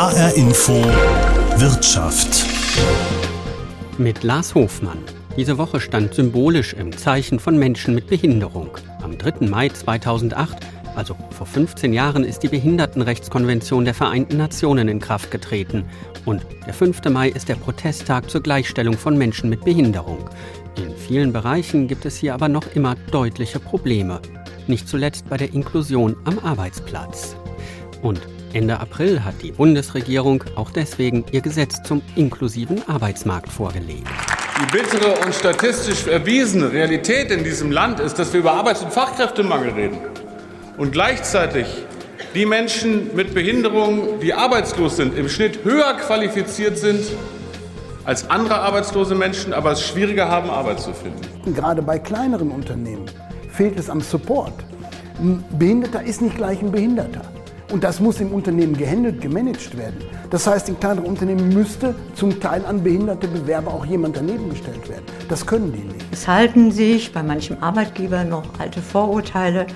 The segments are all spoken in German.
HR Info Wirtschaft. Mit Lars Hofmann. Diese Woche stand symbolisch im Zeichen von Menschen mit Behinderung. Am 3. Mai 2008, also vor 15 Jahren, ist die Behindertenrechtskonvention der Vereinten Nationen in Kraft getreten. Und der 5. Mai ist der Protesttag zur Gleichstellung von Menschen mit Behinderung. In vielen Bereichen gibt es hier aber noch immer deutliche Probleme. Nicht zuletzt bei der Inklusion am Arbeitsplatz. Und Ende April hat die Bundesregierung auch deswegen ihr Gesetz zum inklusiven Arbeitsmarkt vorgelegt. Die bittere und statistisch erwiesene Realität in diesem Land ist, dass wir über Arbeits- und Fachkräftemangel reden. Und gleichzeitig die Menschen mit Behinderungen, die arbeitslos sind, im Schnitt höher qualifiziert sind als andere arbeitslose Menschen, aber es schwieriger haben, Arbeit zu finden. Gerade bei kleineren Unternehmen fehlt es am Support. Ein Behinderter ist nicht gleich ein Behinderter. Und das muss im Unternehmen gehandelt, gemanagt werden. Das heißt, in kleineren Unternehmen müsste zum Teil an behinderte Bewerber auch jemand daneben gestellt werden. Das können die nicht. Es halten sich bei manchem Arbeitgeber noch alte Vorurteile,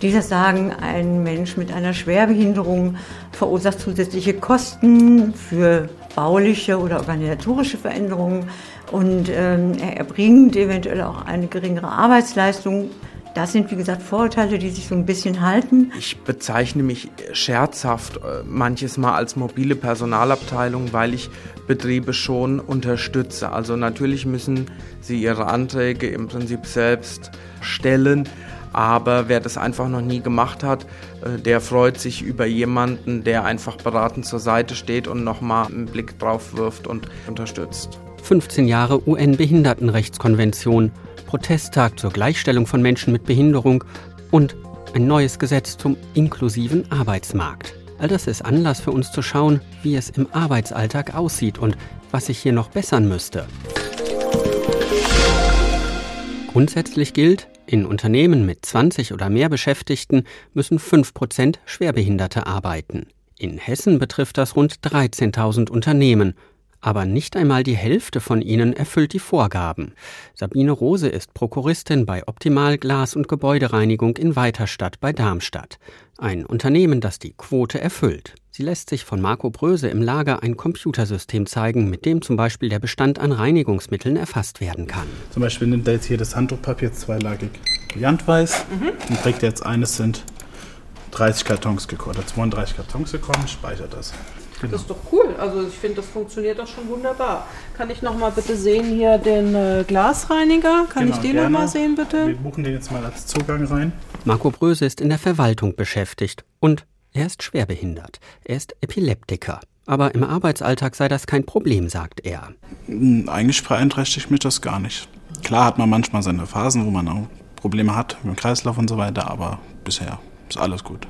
die sagen, ein Mensch mit einer Schwerbehinderung verursacht zusätzliche Kosten für bauliche oder organisatorische Veränderungen und ähm, er erbringt eventuell auch eine geringere Arbeitsleistung das sind, wie gesagt, Vorurteile, die sich so ein bisschen halten. Ich bezeichne mich scherzhaft äh, manches Mal als mobile Personalabteilung, weil ich Betriebe schon unterstütze. Also natürlich müssen sie ihre Anträge im Prinzip selbst stellen. Aber wer das einfach noch nie gemacht hat, äh, der freut sich über jemanden, der einfach beratend zur Seite steht und nochmal einen Blick drauf wirft und unterstützt. 15 Jahre UN-Behindertenrechtskonvention Protesttag zur Gleichstellung von Menschen mit Behinderung und ein neues Gesetz zum inklusiven Arbeitsmarkt. All das ist Anlass für uns zu schauen, wie es im Arbeitsalltag aussieht und was sich hier noch bessern müsste. Grundsätzlich gilt, in Unternehmen mit 20 oder mehr Beschäftigten müssen 5% Schwerbehinderte arbeiten. In Hessen betrifft das rund 13.000 Unternehmen aber nicht einmal die Hälfte von ihnen erfüllt die Vorgaben. Sabine Rose ist Prokuristin bei Optimal Glas- und Gebäudereinigung in Weiterstadt bei Darmstadt. Ein Unternehmen, das die Quote erfüllt. Sie lässt sich von Marco Bröse im Lager ein Computersystem zeigen, mit dem zum Beispiel der Bestand an Reinigungsmitteln erfasst werden kann. Zum Beispiel nimmt er jetzt hier das Handtuchpapier zweilagig brillantweiß mhm. und trägt jetzt eines sind 30 Kartons gekommen, oder 32 Kartons gekommen, speichert das. Genau. Das ist doch cool. Also ich finde, das funktioniert doch schon wunderbar. Kann ich noch mal bitte sehen hier den äh, Glasreiniger? Kann genau, ich den gerne. noch mal sehen bitte? Wir buchen den jetzt mal als Zugang rein. Marco Bröse ist in der Verwaltung beschäftigt und er ist schwerbehindert. Er ist Epileptiker. Aber im Arbeitsalltag sei das kein Problem, sagt er. Hm, eigentlich beeinträchtigt mich das gar nicht. Klar hat man manchmal seine Phasen, wo man auch Probleme hat mit dem Kreislauf und so weiter, aber bisher ist alles gut.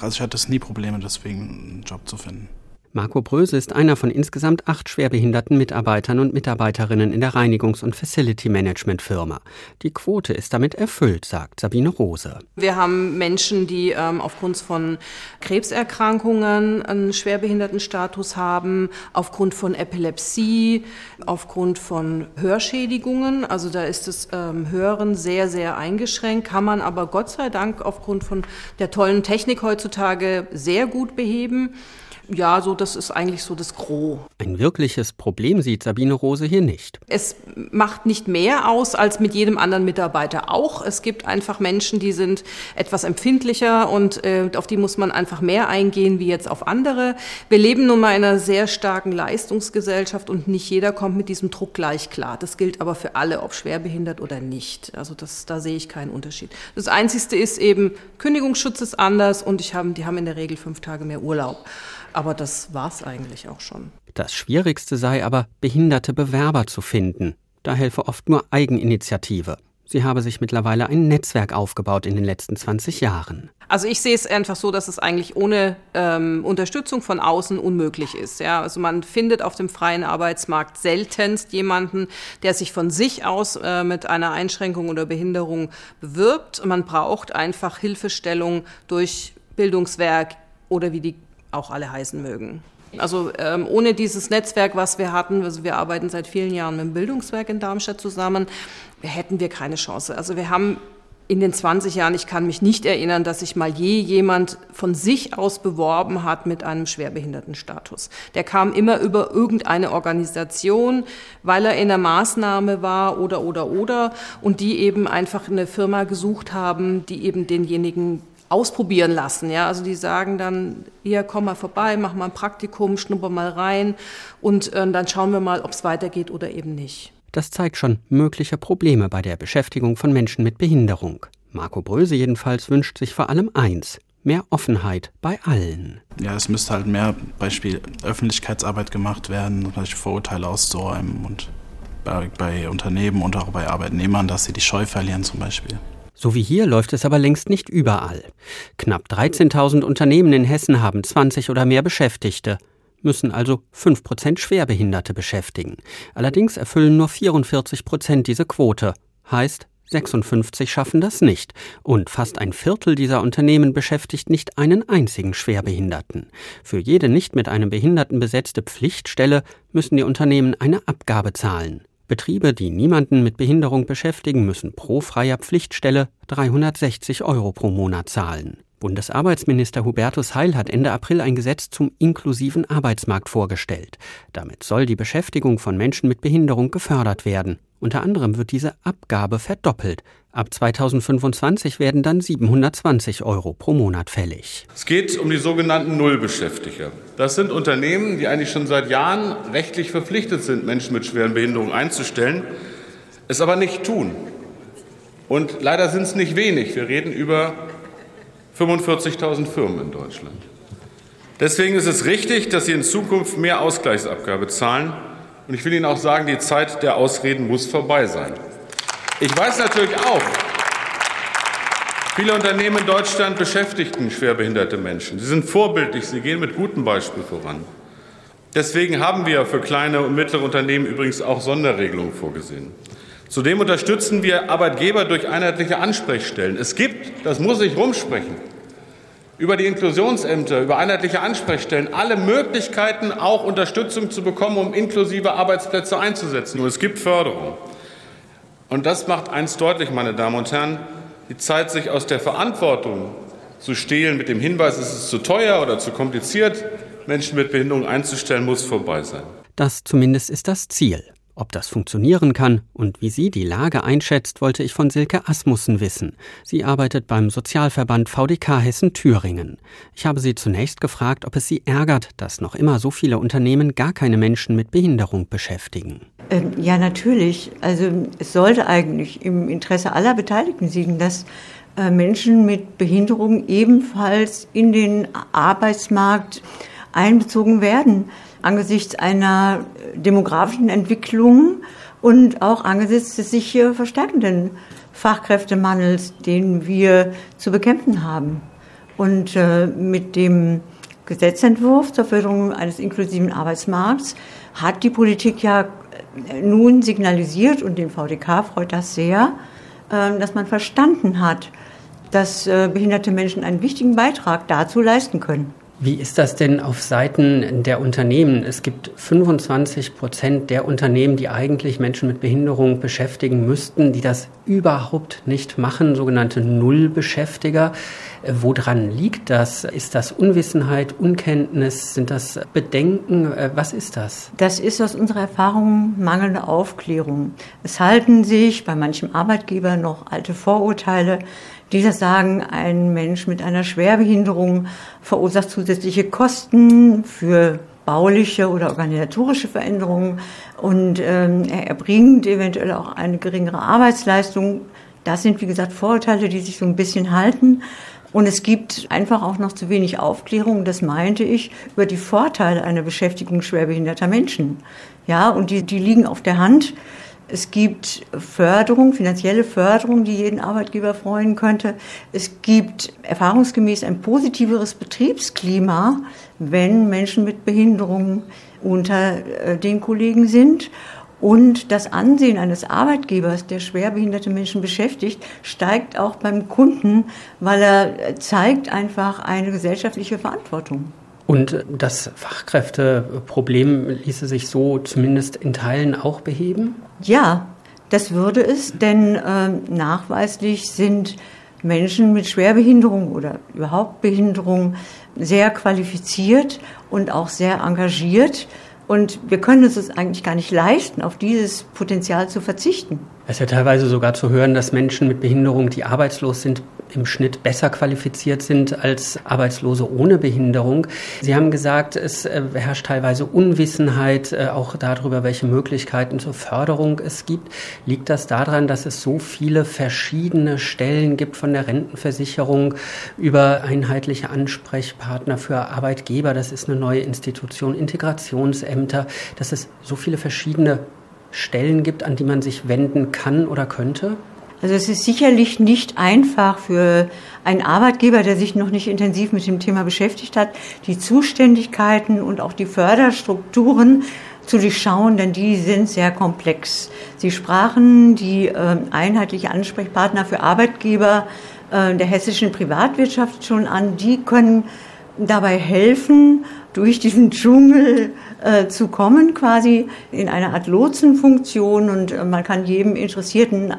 Also ich hatte es nie Probleme, deswegen einen Job zu finden. Marco Bröse ist einer von insgesamt acht schwerbehinderten Mitarbeitern und Mitarbeiterinnen in der Reinigungs- und Facility Management Firma. Die Quote ist damit erfüllt, sagt Sabine Rose. Wir haben Menschen, die ähm, aufgrund von Krebserkrankungen einen Schwerbehindertenstatus haben, aufgrund von Epilepsie, aufgrund von Hörschädigungen. Also da ist das ähm, Hören sehr, sehr eingeschränkt, kann man aber Gott sei Dank aufgrund von der tollen Technik heutzutage sehr gut beheben ja, so das ist eigentlich so das Gros. Ein wirkliches Problem sieht Sabine Rose hier nicht. Es macht nicht mehr aus als mit jedem anderen Mitarbeiter auch. Es gibt einfach Menschen, die sind etwas empfindlicher und äh, auf die muss man einfach mehr eingehen wie jetzt auf andere. Wir leben nun mal in einer sehr starken Leistungsgesellschaft und nicht jeder kommt mit diesem Druck gleich klar. Das gilt aber für alle, ob schwerbehindert oder nicht. Also das, da sehe ich keinen Unterschied. Das Einzige ist eben, Kündigungsschutz ist anders und ich haben, die haben in der Regel fünf Tage mehr Urlaub. Aber das war es eigentlich auch schon. Das Schwierigste sei aber, behinderte Bewerber zu finden. Da helfe oft nur Eigeninitiative. Sie habe sich mittlerweile ein Netzwerk aufgebaut in den letzten 20 Jahren. Also ich sehe es einfach so, dass es eigentlich ohne ähm, Unterstützung von außen unmöglich ist. Ja? Also man findet auf dem freien Arbeitsmarkt seltenst jemanden, der sich von sich aus äh, mit einer Einschränkung oder Behinderung bewirbt. Man braucht einfach Hilfestellung durch Bildungswerk oder wie die auch alle heißen mögen. Also ähm, ohne dieses Netzwerk, was wir hatten, also wir arbeiten seit vielen Jahren mit dem Bildungswerk in Darmstadt zusammen, hätten wir keine Chance. Also wir haben in den 20 Jahren, ich kann mich nicht erinnern, dass sich mal je jemand von sich aus beworben hat mit einem Schwerbehindertenstatus. Der kam immer über irgendeine Organisation, weil er in der Maßnahme war oder, oder, oder und die eben einfach eine Firma gesucht haben, die eben denjenigen ausprobieren lassen. Ja, also die sagen dann, hier komm mal vorbei, mach mal ein Praktikum, schnupper mal rein und äh, dann schauen wir mal, ob es weitergeht oder eben nicht. Das zeigt schon mögliche Probleme bei der Beschäftigung von Menschen mit Behinderung. Marco Bröse jedenfalls wünscht sich vor allem eins, mehr Offenheit bei allen. Ja, es müsste halt mehr Beispiel Öffentlichkeitsarbeit gemacht werden, zum Beispiel Vorurteile auszuräumen und bei, bei Unternehmen und auch bei Arbeitnehmern, dass sie die Scheu verlieren zum Beispiel. So wie hier läuft es aber längst nicht überall. Knapp 13.000 Unternehmen in Hessen haben 20 oder mehr Beschäftigte müssen also 5% Schwerbehinderte beschäftigen. Allerdings erfüllen nur 44 Prozent diese Quote. Heißt, 56 schaffen das nicht. Und fast ein Viertel dieser Unternehmen beschäftigt nicht einen einzigen Schwerbehinderten. Für jede nicht mit einem Behinderten besetzte Pflichtstelle müssen die Unternehmen eine Abgabe zahlen. Betriebe, die niemanden mit Behinderung beschäftigen, müssen pro freier Pflichtstelle 360 Euro pro Monat zahlen. Bundesarbeitsminister Hubertus Heil hat Ende April ein Gesetz zum inklusiven Arbeitsmarkt vorgestellt. Damit soll die Beschäftigung von Menschen mit Behinderung gefördert werden. Unter anderem wird diese Abgabe verdoppelt. Ab 2025 werden dann 720 Euro pro Monat fällig. Es geht um die sogenannten Nullbeschäftiger. Das sind Unternehmen, die eigentlich schon seit Jahren rechtlich verpflichtet sind, Menschen mit schweren Behinderungen einzustellen, es aber nicht tun. Und leider sind es nicht wenig. Wir reden über 45.000 Firmen in Deutschland. Deswegen ist es richtig, dass Sie in Zukunft mehr Ausgleichsabgabe zahlen. Und ich will Ihnen auch sagen, die Zeit der Ausreden muss vorbei sein. Ich weiß natürlich auch, viele Unternehmen in Deutschland beschäftigen schwerbehinderte Menschen. Sie sind vorbildlich, sie gehen mit gutem Beispiel voran. Deswegen haben wir für kleine und mittlere Unternehmen übrigens auch Sonderregelungen vorgesehen. Zudem unterstützen wir Arbeitgeber durch einheitliche Ansprechstellen. Es gibt, das muss ich rumsprechen, über die Inklusionsämter, über einheitliche Ansprechstellen alle Möglichkeiten, auch Unterstützung zu bekommen, um inklusive Arbeitsplätze einzusetzen. Und es gibt Förderung. Und das macht eins deutlich, meine Damen und Herren, die Zeit, sich aus der Verantwortung zu stehlen mit dem Hinweis, es ist zu teuer oder zu kompliziert, Menschen mit Behinderung einzustellen, muss vorbei sein. Das zumindest ist das Ziel. Ob das funktionieren kann und wie sie die Lage einschätzt, wollte ich von Silke Asmussen wissen. Sie arbeitet beim Sozialverband VDK Hessen Thüringen. Ich habe sie zunächst gefragt, ob es sie ärgert, dass noch immer so viele Unternehmen gar keine Menschen mit Behinderung beschäftigen. Ähm, ja, natürlich. Also es sollte eigentlich im Interesse aller Beteiligten liegen, dass äh, Menschen mit Behinderung ebenfalls in den Arbeitsmarkt einbezogen werden angesichts einer demografischen Entwicklung und auch angesichts des sich verstärkenden Fachkräftemangels, den wir zu bekämpfen haben. Und äh, mit dem Gesetzentwurf zur Förderung eines inklusiven Arbeitsmarkts hat die Politik ja nun signalisiert, und den VDK freut das sehr, äh, dass man verstanden hat, dass äh, behinderte Menschen einen wichtigen Beitrag dazu leisten können. Wie ist das denn auf Seiten der Unternehmen? Es gibt 25 Prozent der Unternehmen, die eigentlich Menschen mit Behinderung beschäftigen müssten, die das überhaupt nicht machen, sogenannte Nullbeschäftiger. Woran liegt das? Ist das Unwissenheit, Unkenntnis? Sind das Bedenken? Äh, was ist das? Das ist aus unserer Erfahrung mangelnde Aufklärung. Es halten sich bei manchem Arbeitgeber noch alte Vorurteile, dieser sagen, ein Mensch mit einer Schwerbehinderung verursacht zusätzliche Kosten für bauliche oder organisatorische Veränderungen und ähm, er erbringt eventuell auch eine geringere Arbeitsleistung. Das sind, wie gesagt, Vorurteile, die sich so ein bisschen halten. Und es gibt einfach auch noch zu wenig Aufklärung, das meinte ich, über die Vorteile einer Beschäftigung schwerbehinderter Menschen. Ja, und die, die liegen auf der Hand. Es gibt Förderung, finanzielle Förderung, die jeden Arbeitgeber freuen könnte. Es gibt erfahrungsgemäß ein positiveres Betriebsklima, wenn Menschen mit Behinderungen unter äh, den Kollegen sind. Und das Ansehen eines Arbeitgebers, der schwerbehinderte Menschen beschäftigt, steigt auch beim Kunden, weil er zeigt einfach eine gesellschaftliche Verantwortung. Und das Fachkräfteproblem ließe sich so zumindest in Teilen auch beheben? Ja, Das würde es, denn äh, nachweislich sind Menschen mit Schwerbehinderung oder überhaupt Behinderung sehr qualifiziert und auch sehr engagiert. Und wir können uns es eigentlich gar nicht leisten, auf dieses Potenzial zu verzichten. Es ist ja teilweise sogar zu hören, dass Menschen mit Behinderung, die arbeitslos sind, im Schnitt besser qualifiziert sind als Arbeitslose ohne Behinderung. Sie haben gesagt, es äh, herrscht teilweise Unwissenheit äh, auch darüber, welche Möglichkeiten zur Förderung es gibt. Liegt das daran, dass es so viele verschiedene Stellen gibt von der Rentenversicherung über einheitliche Ansprechpartner für Arbeitgeber? Das ist eine neue Institution, Integrationsämter, dass es so viele verschiedene Stellen gibt, an die man sich wenden kann oder könnte? Also es ist sicherlich nicht einfach für einen Arbeitgeber, der sich noch nicht intensiv mit dem Thema beschäftigt hat, die Zuständigkeiten und auch die Förderstrukturen zu durchschauen, denn die sind sehr komplex. Sie sprachen die äh, einheitliche Ansprechpartner für Arbeitgeber äh, der hessischen Privatwirtschaft schon an. Die können dabei helfen, durch diesen Dschungel äh, zu kommen, quasi in einer Art Lotsenfunktion. Und äh, man kann jedem interessierten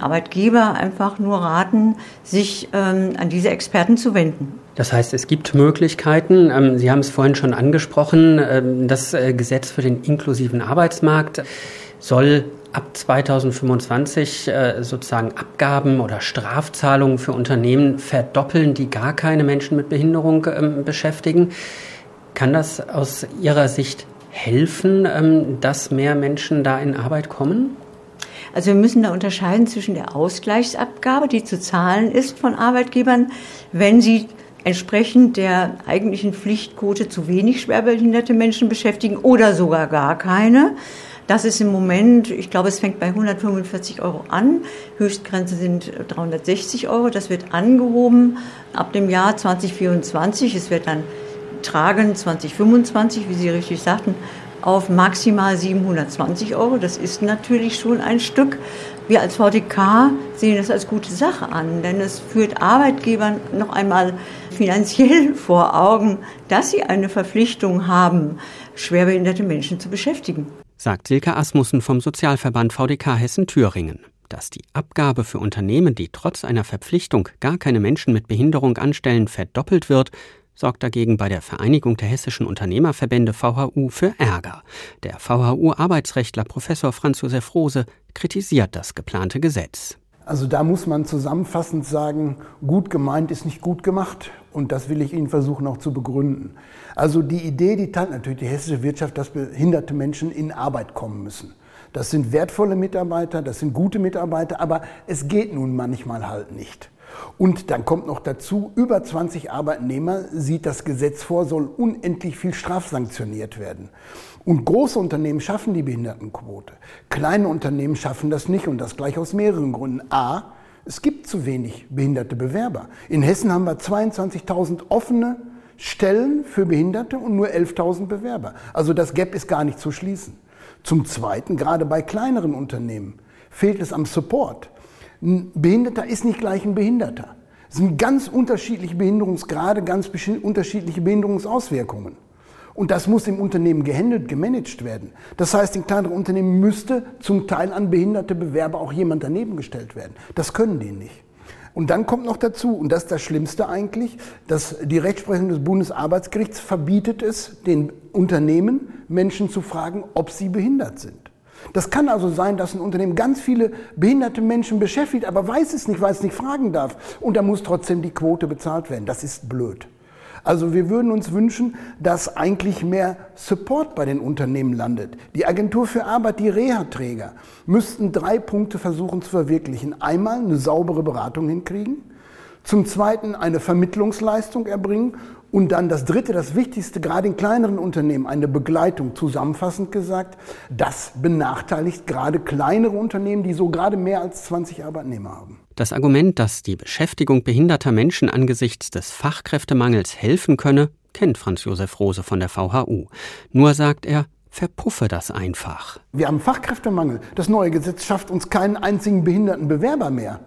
Arbeitgeber einfach nur raten, sich ähm, an diese Experten zu wenden. Das heißt, es gibt Möglichkeiten. Ähm, Sie haben es vorhin schon angesprochen, ähm, das äh, Gesetz für den inklusiven Arbeitsmarkt soll ab 2025 äh, sozusagen Abgaben oder Strafzahlungen für Unternehmen verdoppeln, die gar keine Menschen mit Behinderung ähm, beschäftigen. Kann das aus Ihrer Sicht helfen, ähm, dass mehr Menschen da in Arbeit kommen? Also wir müssen da unterscheiden zwischen der Ausgleichsabgabe, die zu zahlen ist von Arbeitgebern, wenn sie entsprechend der eigentlichen Pflichtquote zu wenig schwerbehinderte Menschen beschäftigen oder sogar gar keine. Das ist im Moment, ich glaube, es fängt bei 145 Euro an. Höchstgrenze sind 360 Euro. Das wird angehoben ab dem Jahr 2024. Es wird dann tragen 2025, wie Sie richtig sagten, auf maximal 720 Euro. Das ist natürlich schon ein Stück. Wir als VDK sehen das als gute Sache an, denn es führt Arbeitgebern noch einmal finanziell vor Augen, dass sie eine Verpflichtung haben, schwerbehinderte Menschen zu beschäftigen sagt Silke Asmussen vom Sozialverband VDK Hessen-Thüringen. Dass die Abgabe für Unternehmen, die trotz einer Verpflichtung gar keine Menschen mit Behinderung anstellen, verdoppelt wird, sorgt dagegen bei der Vereinigung der hessischen Unternehmerverbände VHU für Ärger. Der VHU-Arbeitsrechtler Professor Franz Josef Rose kritisiert das geplante Gesetz. Also da muss man zusammenfassend sagen, gut gemeint ist nicht gut gemacht und das will ich Ihnen versuchen auch zu begründen. Also die Idee, die teilt natürlich die hessische Wirtschaft, dass behinderte Menschen in Arbeit kommen müssen. Das sind wertvolle Mitarbeiter, das sind gute Mitarbeiter, aber es geht nun manchmal halt nicht. Und dann kommt noch dazu, über 20 Arbeitnehmer sieht das Gesetz vor, soll unendlich viel strafsanktioniert werden. Und große Unternehmen schaffen die Behindertenquote. Kleine Unternehmen schaffen das nicht und das gleich aus mehreren Gründen. A, es gibt zu wenig behinderte Bewerber. In Hessen haben wir 22.000 offene Stellen für Behinderte und nur 11.000 Bewerber. Also das Gap ist gar nicht zu schließen. Zum Zweiten, gerade bei kleineren Unternehmen, fehlt es am Support. Ein Behinderter ist nicht gleich ein Behinderter. Es sind ganz unterschiedliche Behinderungsgrade, ganz unterschiedliche Behinderungsauswirkungen. Und das muss im Unternehmen gehandelt, gemanagt werden. Das heißt, in kleineren Unternehmen müsste zum Teil an behinderte Bewerber auch jemand daneben gestellt werden. Das können die nicht. Und dann kommt noch dazu, und das ist das Schlimmste eigentlich, dass die Rechtsprechung des Bundesarbeitsgerichts verbietet es, den Unternehmen Menschen zu fragen, ob sie behindert sind. Das kann also sein, dass ein Unternehmen ganz viele behinderte Menschen beschäftigt, aber weiß es nicht, weil es nicht fragen darf. Und da muss trotzdem die Quote bezahlt werden. Das ist blöd. Also wir würden uns wünschen, dass eigentlich mehr Support bei den Unternehmen landet. Die Agentur für Arbeit, die Reha-Träger müssten drei Punkte versuchen zu verwirklichen. Einmal eine saubere Beratung hinkriegen, zum Zweiten eine Vermittlungsleistung erbringen und dann das Dritte, das Wichtigste, gerade in kleineren Unternehmen, eine Begleitung, zusammenfassend gesagt. Das benachteiligt gerade kleinere Unternehmen, die so gerade mehr als 20 Arbeitnehmer haben. Das Argument, dass die Beschäftigung behinderter Menschen angesichts des Fachkräftemangels helfen könne, kennt Franz Josef Rose von der VHU. Nur sagt er, verpuffe das einfach. Wir haben Fachkräftemangel. Das neue Gesetz schafft uns keinen einzigen behinderten Bewerber mehr.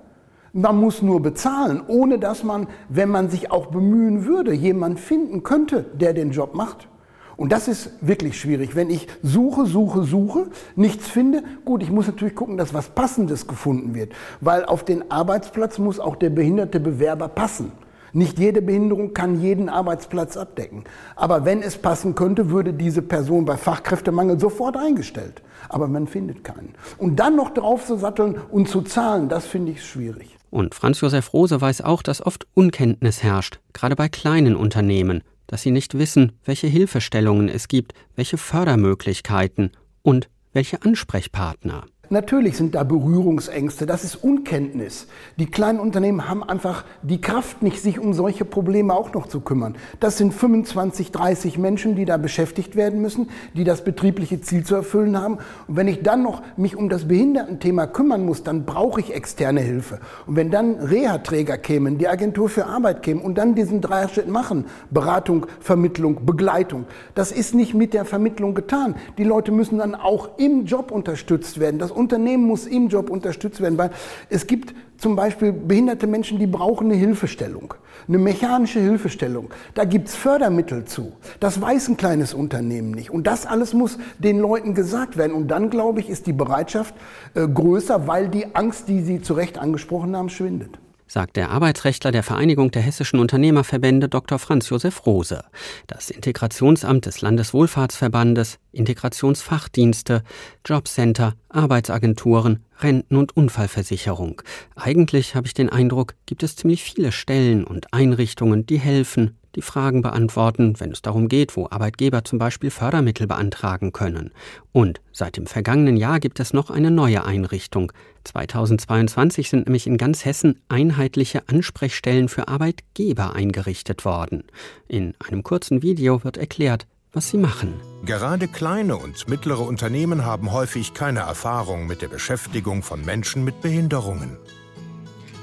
Man muss nur bezahlen, ohne dass man, wenn man sich auch bemühen würde, jemanden finden könnte, der den Job macht. Und das ist wirklich schwierig. Wenn ich suche, suche, suche, nichts finde, gut, ich muss natürlich gucken, dass was Passendes gefunden wird. Weil auf den Arbeitsplatz muss auch der behinderte Bewerber passen. Nicht jede Behinderung kann jeden Arbeitsplatz abdecken. Aber wenn es passen könnte, würde diese Person bei Fachkräftemangel sofort eingestellt. Aber man findet keinen. Und dann noch drauf zu satteln und zu zahlen, das finde ich schwierig. Und Franz Josef Rose weiß auch, dass oft Unkenntnis herrscht, gerade bei kleinen Unternehmen, dass sie nicht wissen, welche Hilfestellungen es gibt, welche Fördermöglichkeiten und welche Ansprechpartner. Natürlich sind da Berührungsängste, das ist Unkenntnis. Die kleinen Unternehmen haben einfach die Kraft nicht, sich um solche Probleme auch noch zu kümmern. Das sind 25, 30 Menschen, die da beschäftigt werden müssen, die das betriebliche Ziel zu erfüllen haben. Und wenn ich dann noch mich um das Behindertenthema kümmern muss, dann brauche ich externe Hilfe. Und wenn dann Reha-Träger kämen, die Agentur für Arbeit kämen und dann diesen Dreierschritt machen, Beratung, Vermittlung, Begleitung, das ist nicht mit der Vermittlung getan. Die Leute müssen dann auch im Job unterstützt werden. Das Unternehmen muss im Job unterstützt werden, weil es gibt zum Beispiel behinderte Menschen, die brauchen eine Hilfestellung, eine mechanische Hilfestellung. Da gibt's Fördermittel zu. Das weiß ein kleines Unternehmen nicht. Und das alles muss den Leuten gesagt werden. Und dann, glaube ich, ist die Bereitschaft äh, größer, weil die Angst, die Sie zu Recht angesprochen haben, schwindet sagt der Arbeitsrechtler der Vereinigung der hessischen Unternehmerverbände Dr. Franz Josef Rose. Das Integrationsamt des Landeswohlfahrtsverbandes, Integrationsfachdienste, Jobcenter, Arbeitsagenturen, Renten- und Unfallversicherung. Eigentlich habe ich den Eindruck, gibt es ziemlich viele Stellen und Einrichtungen, die helfen, die Fragen beantworten, wenn es darum geht, wo Arbeitgeber zum Beispiel Fördermittel beantragen können. Und seit dem vergangenen Jahr gibt es noch eine neue Einrichtung. 2022 sind nämlich in ganz Hessen einheitliche Ansprechstellen für Arbeitgeber eingerichtet worden. In einem kurzen Video wird erklärt, was sie machen. Gerade kleine und mittlere Unternehmen haben häufig keine Erfahrung mit der Beschäftigung von Menschen mit Behinderungen.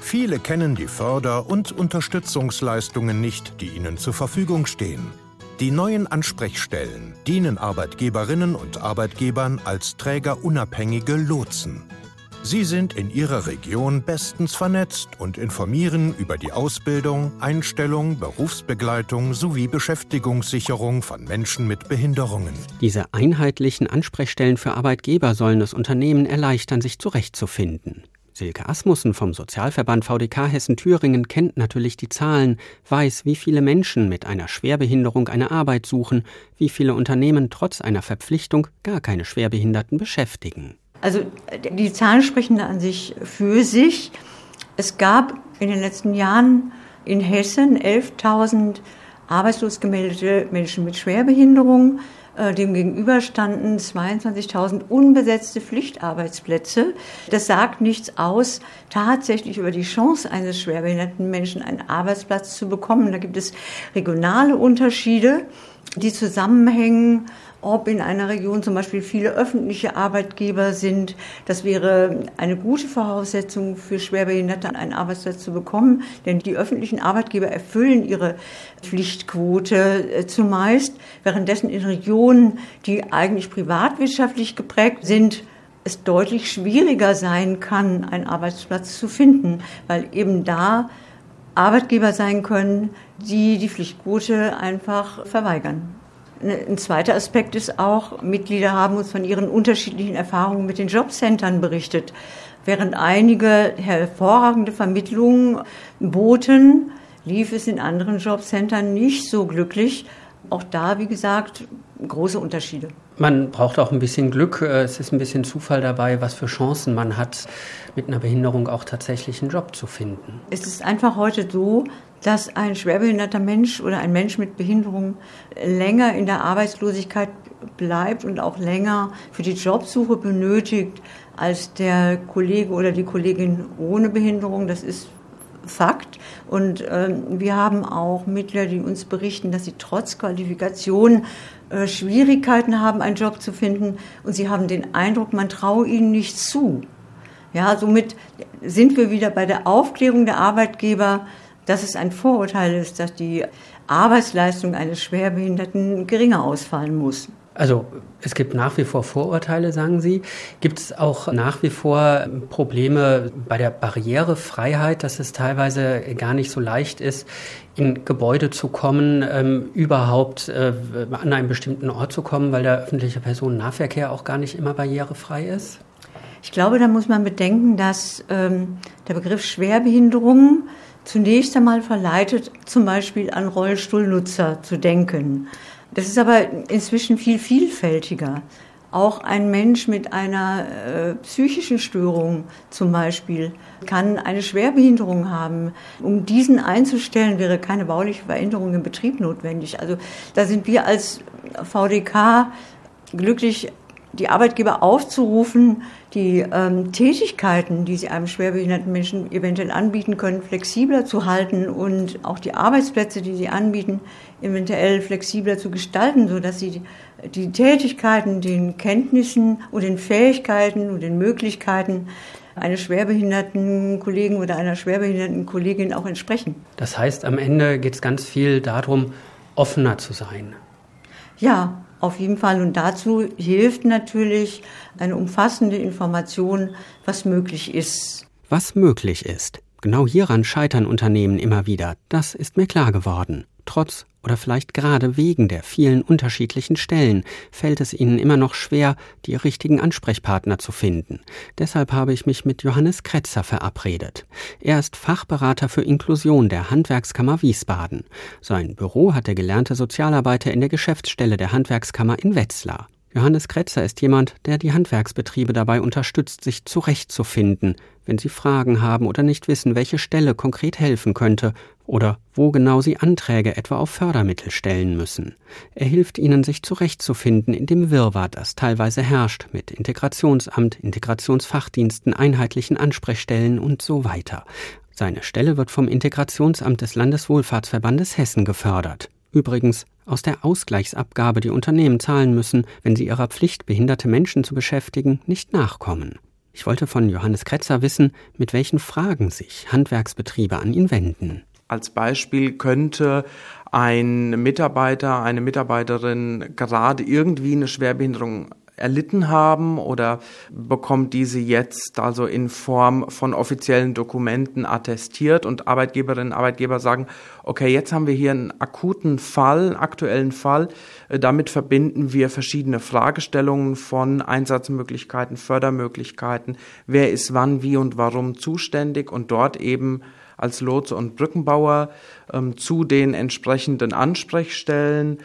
Viele kennen die Förder- und Unterstützungsleistungen nicht, die ihnen zur Verfügung stehen. Die neuen Ansprechstellen dienen Arbeitgeberinnen und Arbeitgebern als trägerunabhängige Lotsen. Sie sind in Ihrer Region bestens vernetzt und informieren über die Ausbildung, Einstellung, Berufsbegleitung sowie Beschäftigungssicherung von Menschen mit Behinderungen. Diese einheitlichen Ansprechstellen für Arbeitgeber sollen es Unternehmen erleichtern, sich zurechtzufinden. Silke Asmussen vom Sozialverband VDK Hessen-Thüringen kennt natürlich die Zahlen, weiß, wie viele Menschen mit einer Schwerbehinderung eine Arbeit suchen, wie viele Unternehmen trotz einer Verpflichtung gar keine Schwerbehinderten beschäftigen. Also die Zahlen sprechen an sich für sich. Es gab in den letzten Jahren in Hessen 11.000 arbeitslos gemeldete Menschen mit Schwerbehinderung. Äh, dem gegenüber standen 22.000 unbesetzte Pflichtarbeitsplätze. Das sagt nichts aus tatsächlich über die Chance eines schwerbehinderten Menschen einen Arbeitsplatz zu bekommen. Da gibt es regionale Unterschiede, die zusammenhängen ob in einer Region zum Beispiel viele öffentliche Arbeitgeber sind. Das wäre eine gute Voraussetzung für Schwerbehinderte, einen Arbeitsplatz zu bekommen, denn die öffentlichen Arbeitgeber erfüllen ihre Pflichtquote äh, zumeist, währenddessen in Regionen, die eigentlich privatwirtschaftlich geprägt sind, es deutlich schwieriger sein kann, einen Arbeitsplatz zu finden, weil eben da Arbeitgeber sein können, die die Pflichtquote einfach verweigern. Ein zweiter Aspekt ist auch, Mitglieder haben uns von ihren unterschiedlichen Erfahrungen mit den Jobcentern berichtet. Während einige hervorragende Vermittlungen boten, lief es in anderen Jobcentern nicht so glücklich. Auch da, wie gesagt, große Unterschiede. Man braucht auch ein bisschen Glück. Es ist ein bisschen Zufall dabei, was für Chancen man hat, mit einer Behinderung auch tatsächlich einen Job zu finden. Es ist einfach heute so, dass ein schwerbehinderter Mensch oder ein Mensch mit Behinderung länger in der Arbeitslosigkeit bleibt und auch länger für die Jobsuche benötigt als der Kollege oder die Kollegin ohne Behinderung. Das ist Fakt. Und ähm, wir haben auch Mittler, die uns berichten, dass sie trotz Qualifikation äh, Schwierigkeiten haben, einen Job zu finden. Und sie haben den Eindruck, man traue ihnen nicht zu. Ja, somit sind wir wieder bei der Aufklärung der Arbeitgeber, dass es ein Vorurteil ist, dass die Arbeitsleistung eines Schwerbehinderten geringer ausfallen muss. Also es gibt nach wie vor Vorurteile, sagen Sie. Gibt es auch nach wie vor Probleme bei der Barrierefreiheit, dass es teilweise gar nicht so leicht ist, in Gebäude zu kommen, ähm, überhaupt äh, an einen bestimmten Ort zu kommen, weil der öffentliche Personennahverkehr auch gar nicht immer barrierefrei ist? Ich glaube, da muss man bedenken, dass ähm, der Begriff Schwerbehinderung zunächst einmal verleitet, zum Beispiel an Rollstuhlnutzer zu denken. Das ist aber inzwischen viel vielfältiger. Auch ein Mensch mit einer äh, psychischen Störung zum Beispiel kann eine Schwerbehinderung haben. Um diesen einzustellen, wäre keine bauliche Veränderung im Betrieb notwendig. Also da sind wir als VDK glücklich, die Arbeitgeber aufzurufen, die ähm, Tätigkeiten, die sie einem schwerbehinderten Menschen eventuell anbieten können, flexibler zu halten und auch die Arbeitsplätze, die sie anbieten, eventuell flexibler zu gestalten, sodass sie die Tätigkeiten, den Kenntnissen und den Fähigkeiten und den Möglichkeiten eines schwerbehinderten Kollegen oder einer schwerbehinderten Kollegin auch entsprechen. Das heißt, am Ende geht es ganz viel darum, offener zu sein. Ja, auf jeden Fall. Und dazu hilft natürlich eine umfassende Information, was möglich ist. Was möglich ist. Genau hieran scheitern Unternehmen immer wieder. Das ist mir klar geworden. Trotz oder vielleicht gerade wegen der vielen unterschiedlichen Stellen fällt es ihnen immer noch schwer, die richtigen Ansprechpartner zu finden. Deshalb habe ich mich mit Johannes Kretzer verabredet. Er ist Fachberater für Inklusion der Handwerkskammer Wiesbaden. Sein Büro hat der gelernte Sozialarbeiter in der Geschäftsstelle der Handwerkskammer in Wetzlar. Johannes Kretzer ist jemand, der die Handwerksbetriebe dabei unterstützt, sich zurechtzufinden, wenn sie Fragen haben oder nicht wissen, welche Stelle konkret helfen könnte oder wo genau sie Anträge etwa auf Fördermittel stellen müssen. Er hilft ihnen, sich zurechtzufinden in dem Wirrwarr, das teilweise herrscht, mit Integrationsamt, Integrationsfachdiensten, einheitlichen Ansprechstellen und so weiter. Seine Stelle wird vom Integrationsamt des Landeswohlfahrtsverbandes Hessen gefördert. Übrigens aus der Ausgleichsabgabe, die Unternehmen zahlen müssen, wenn sie ihrer Pflicht, behinderte Menschen zu beschäftigen, nicht nachkommen. Ich wollte von Johannes Kretzer wissen, mit welchen Fragen sich Handwerksbetriebe an ihn wenden. Als Beispiel könnte ein Mitarbeiter, eine Mitarbeiterin gerade irgendwie eine Schwerbehinderung erlitten haben oder bekommt diese jetzt also in Form von offiziellen Dokumenten attestiert? Und Arbeitgeberinnen und Arbeitgeber sagen, okay, jetzt haben wir hier einen akuten Fall, einen aktuellen Fall. Äh, damit verbinden wir verschiedene Fragestellungen von Einsatzmöglichkeiten, Fördermöglichkeiten, wer ist wann, wie und warum zuständig? Und dort eben als Lotse und Brückenbauer ähm, zu den entsprechenden Ansprechstellen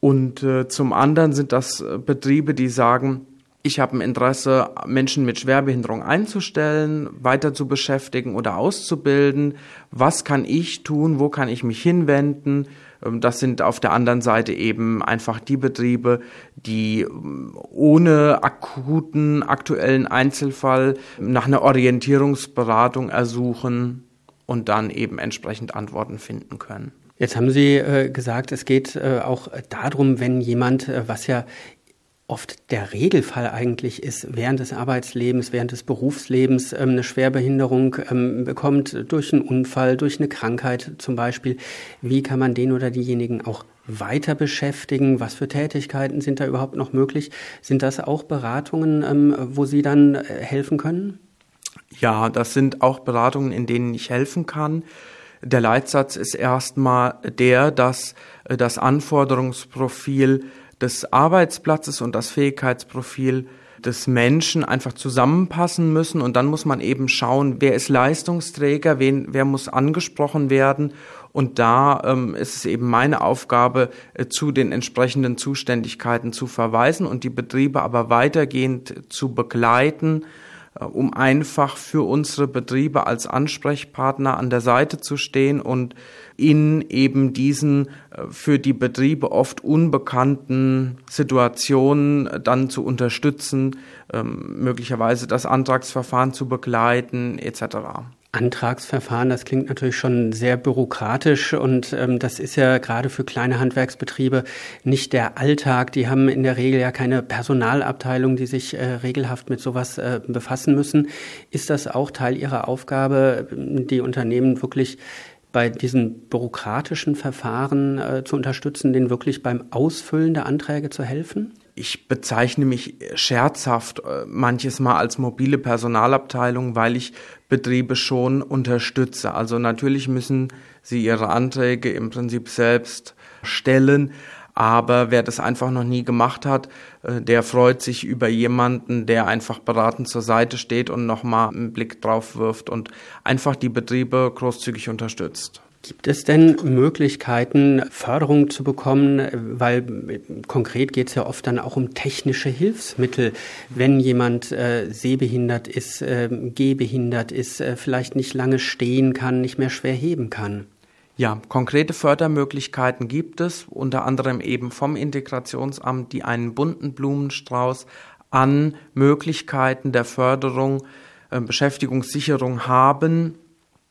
und äh, zum anderen sind das äh, Betriebe, die sagen, ich habe ein Interesse, Menschen mit Schwerbehinderung einzustellen, weiter zu beschäftigen oder auszubilden. Was kann ich tun? Wo kann ich mich hinwenden? Ähm, das sind auf der anderen Seite eben einfach die Betriebe, die ähm, ohne akuten, aktuellen Einzelfall nach einer Orientierungsberatung ersuchen und dann eben entsprechend Antworten finden können. Jetzt haben Sie äh, gesagt, es geht äh, auch darum, wenn jemand, äh, was ja oft der Regelfall eigentlich ist, während des Arbeitslebens, während des Berufslebens ähm, eine Schwerbehinderung ähm, bekommt, durch einen Unfall, durch eine Krankheit zum Beispiel. Wie kann man den oder diejenigen auch weiter beschäftigen? Was für Tätigkeiten sind da überhaupt noch möglich? Sind das auch Beratungen, ähm, wo Sie dann äh, helfen können? Ja, das sind auch Beratungen, in denen ich helfen kann. Der Leitsatz ist erstmal der, dass äh, das Anforderungsprofil des Arbeitsplatzes und das Fähigkeitsprofil des Menschen einfach zusammenpassen müssen. Und dann muss man eben schauen, wer ist Leistungsträger, wen, wer muss angesprochen werden. Und da ähm, ist es eben meine Aufgabe, äh, zu den entsprechenden Zuständigkeiten zu verweisen und die Betriebe aber weitergehend zu begleiten um einfach für unsere Betriebe als Ansprechpartner an der Seite zu stehen und in eben diesen äh, für die Betriebe oft unbekannten Situationen dann zu unterstützen, ähm, möglicherweise das Antragsverfahren zu begleiten etc. Antragsverfahren, das klingt natürlich schon sehr bürokratisch und ähm, das ist ja gerade für kleine Handwerksbetriebe nicht der Alltag. Die haben in der Regel ja keine Personalabteilung, die sich äh, regelhaft mit sowas äh, befassen müssen. Ist das auch Teil Ihrer Aufgabe, die Unternehmen wirklich bei diesen bürokratischen Verfahren äh, zu unterstützen, denen wirklich beim Ausfüllen der Anträge zu helfen? Ich bezeichne mich scherzhaft äh, manches Mal als mobile Personalabteilung, weil ich Betriebe schon unterstütze. Also natürlich müssen sie ihre Anträge im Prinzip selbst stellen, aber wer das einfach noch nie gemacht hat, äh, der freut sich über jemanden, der einfach beratend zur Seite steht und nochmal einen Blick drauf wirft und einfach die Betriebe großzügig unterstützt. Gibt es denn Möglichkeiten, Förderung zu bekommen? Weil konkret geht es ja oft dann auch um technische Hilfsmittel. Wenn jemand äh, sehbehindert ist, äh, gehbehindert ist, äh, vielleicht nicht lange stehen kann, nicht mehr schwer heben kann. Ja, konkrete Fördermöglichkeiten gibt es, unter anderem eben vom Integrationsamt, die einen bunten Blumenstrauß an Möglichkeiten der Förderung, äh, Beschäftigungssicherung haben.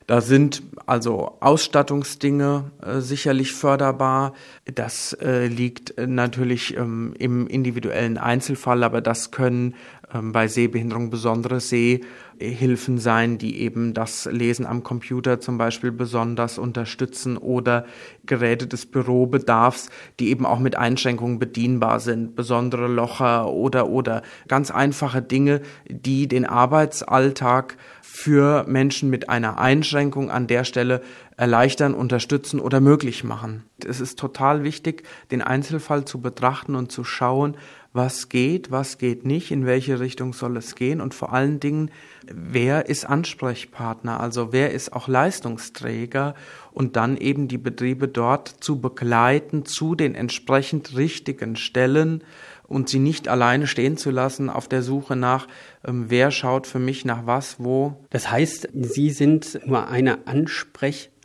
Da sind also Ausstattungsdinge äh, sicherlich förderbar. Das äh, liegt äh, natürlich ähm, im individuellen Einzelfall, aber das können ähm, bei Sehbehinderung besondere Sehhilfen sein, die eben das Lesen am Computer zum Beispiel besonders unterstützen oder Geräte des Bürobedarfs, die eben auch mit Einschränkungen bedienbar sind, besondere Locher oder oder ganz einfache Dinge, die den Arbeitsalltag für Menschen mit einer Einschränkung an der Stelle erleichtern, unterstützen oder möglich machen. Es ist total wichtig, den Einzelfall zu betrachten und zu schauen, was geht, was geht nicht, in welche Richtung soll es gehen und vor allen Dingen, wer ist Ansprechpartner, also wer ist auch Leistungsträger und dann eben die Betriebe dort zu begleiten zu den entsprechend richtigen Stellen und sie nicht alleine stehen zu lassen auf der Suche nach, ähm, wer schaut für mich nach was, wo. Das heißt, Sie sind nur eine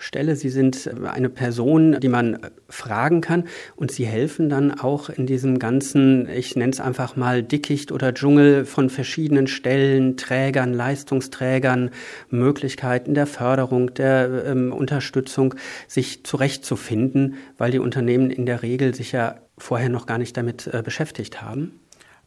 Ansprechstelle, Sie sind äh, eine Person, die man äh, fragen kann und Sie helfen dann auch in diesem ganzen, ich nenne es einfach mal Dickicht oder Dschungel von verschiedenen Stellen, Trägern, Leistungsträgern, Möglichkeiten der Förderung, der ähm, Unterstützung, sich zurechtzufinden, weil die Unternehmen in der Regel sich ja vorher noch gar nicht damit äh, beschäftigt haben.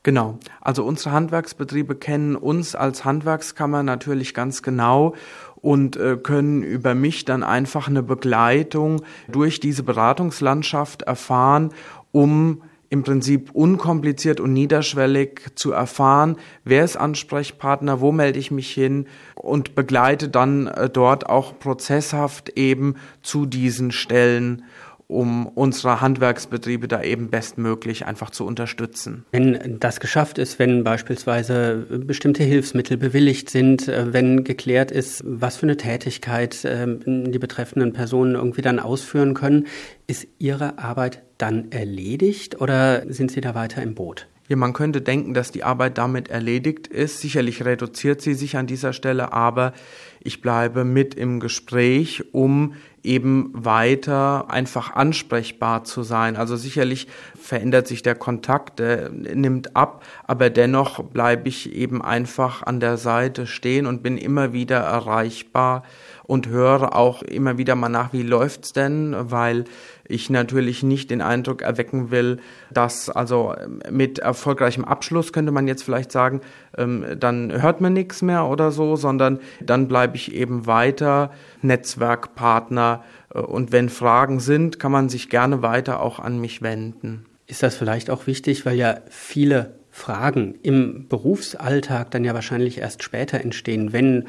Genau. Also unsere Handwerksbetriebe kennen uns als Handwerkskammer natürlich ganz genau und äh, können über mich dann einfach eine Begleitung durch diese Beratungslandschaft erfahren, um im Prinzip unkompliziert und niederschwellig zu erfahren, wer ist Ansprechpartner, wo melde ich mich hin und begleite dann äh, dort auch prozesshaft eben zu diesen Stellen um unsere Handwerksbetriebe da eben bestmöglich einfach zu unterstützen. Wenn das geschafft ist, wenn beispielsweise bestimmte Hilfsmittel bewilligt sind, äh, wenn geklärt ist, was für eine Tätigkeit ähm, die betreffenden Personen irgendwie dann ausführen können, ist Ihre Arbeit dann erledigt oder sind Sie da weiter im Boot? Ja, man könnte denken, dass die Arbeit damit erledigt ist. Sicherlich reduziert sie sich an dieser Stelle, aber ich bleibe mit im Gespräch, um eben weiter einfach ansprechbar zu sein. Also sicherlich verändert sich der Kontakt, der nimmt ab, aber dennoch bleibe ich eben einfach an der Seite stehen und bin immer wieder erreichbar und höre auch immer wieder mal nach, wie läuft's denn, weil ich natürlich nicht den Eindruck erwecken will, dass also mit erfolgreichem Abschluss könnte man jetzt vielleicht sagen, ähm, dann hört man nichts mehr oder so, sondern dann bleibe ich eben weiter Netzwerkpartner äh, und wenn Fragen sind, kann man sich gerne weiter auch an mich wenden. Ist das vielleicht auch wichtig, weil ja viele Fragen im Berufsalltag dann ja wahrscheinlich erst später entstehen, wenn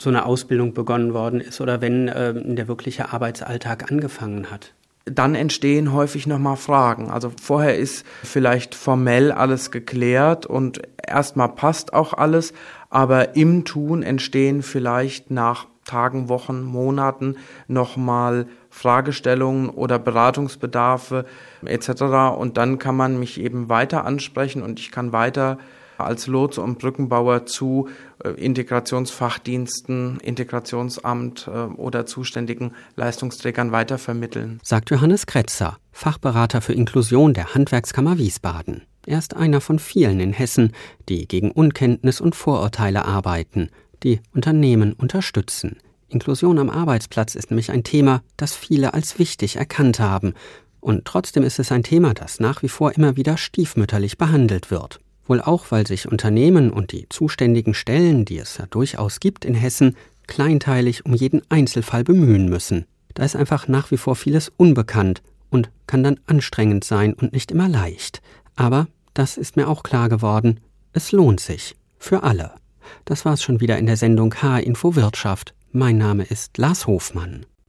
so eine Ausbildung begonnen worden ist oder wenn äh, der wirkliche Arbeitsalltag angefangen hat? Dann entstehen häufig nochmal Fragen. Also vorher ist vielleicht formell alles geklärt und erstmal passt auch alles, aber im Tun entstehen vielleicht nach Tagen, Wochen, Monaten nochmal Fragestellungen oder Beratungsbedarfe etc. Und dann kann man mich eben weiter ansprechen und ich kann weiter als Lotse und Brückenbauer zu äh, Integrationsfachdiensten, Integrationsamt äh, oder zuständigen Leistungsträgern weitervermitteln. Sagt Johannes Kretzer, Fachberater für Inklusion der Handwerkskammer Wiesbaden. Er ist einer von vielen in Hessen, die gegen Unkenntnis und Vorurteile arbeiten, die Unternehmen unterstützen. Inklusion am Arbeitsplatz ist nämlich ein Thema, das viele als wichtig erkannt haben. Und trotzdem ist es ein Thema, das nach wie vor immer wieder stiefmütterlich behandelt wird. Wohl auch, weil sich Unternehmen und die zuständigen Stellen, die es ja durchaus gibt in Hessen, kleinteilig um jeden Einzelfall bemühen müssen. Da ist einfach nach wie vor vieles unbekannt und kann dann anstrengend sein und nicht immer leicht. Aber das ist mir auch klar geworden. Es lohnt sich. Für alle. Das war's schon wieder in der Sendung H-Info Wirtschaft. Mein Name ist Lars Hofmann.